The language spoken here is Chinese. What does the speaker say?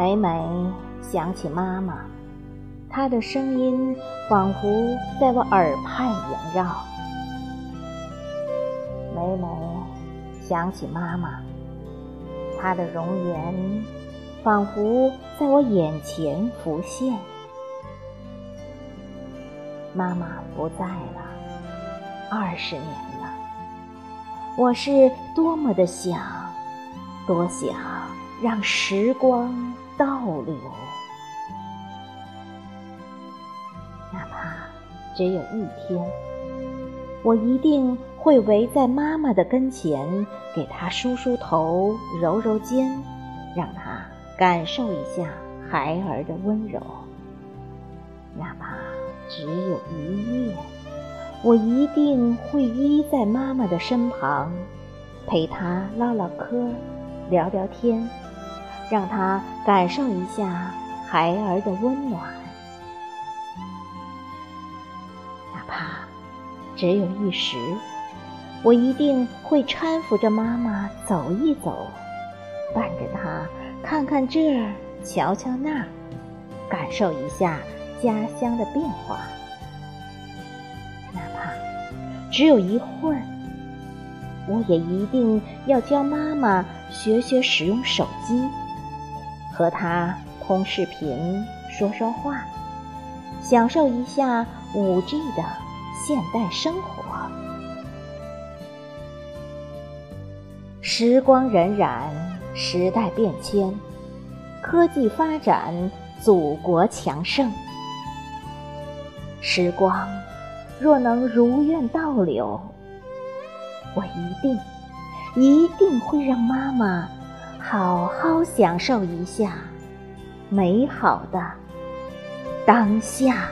每每想起妈妈，她的声音仿佛在我耳畔萦绕。每每想起妈妈，她的容颜仿佛在我眼前浮现。妈妈不在了，二十年了，我是多么的想，多想让时光倒流，哪怕只有一天，我一定会围在妈妈的跟前，给她梳梳头、揉揉肩，让她感受一下孩儿的温柔，哪怕。只有一夜，我一定会依在妈妈的身旁，陪她唠唠嗑，聊聊天，让他感受一下孩儿的温暖。哪怕只有一时，我一定会搀扶着妈妈走一走，伴着她看看这，瞧瞧那，感受一下。家乡的变化，哪怕只有一会儿，我也一定要教妈妈学学使用手机，和他通视频说说话，享受一下五 G 的现代生活。时光荏苒，时代变迁，科技发展，祖国强盛。时光若能如愿倒流，我一定一定会让妈妈好好享受一下美好的当下。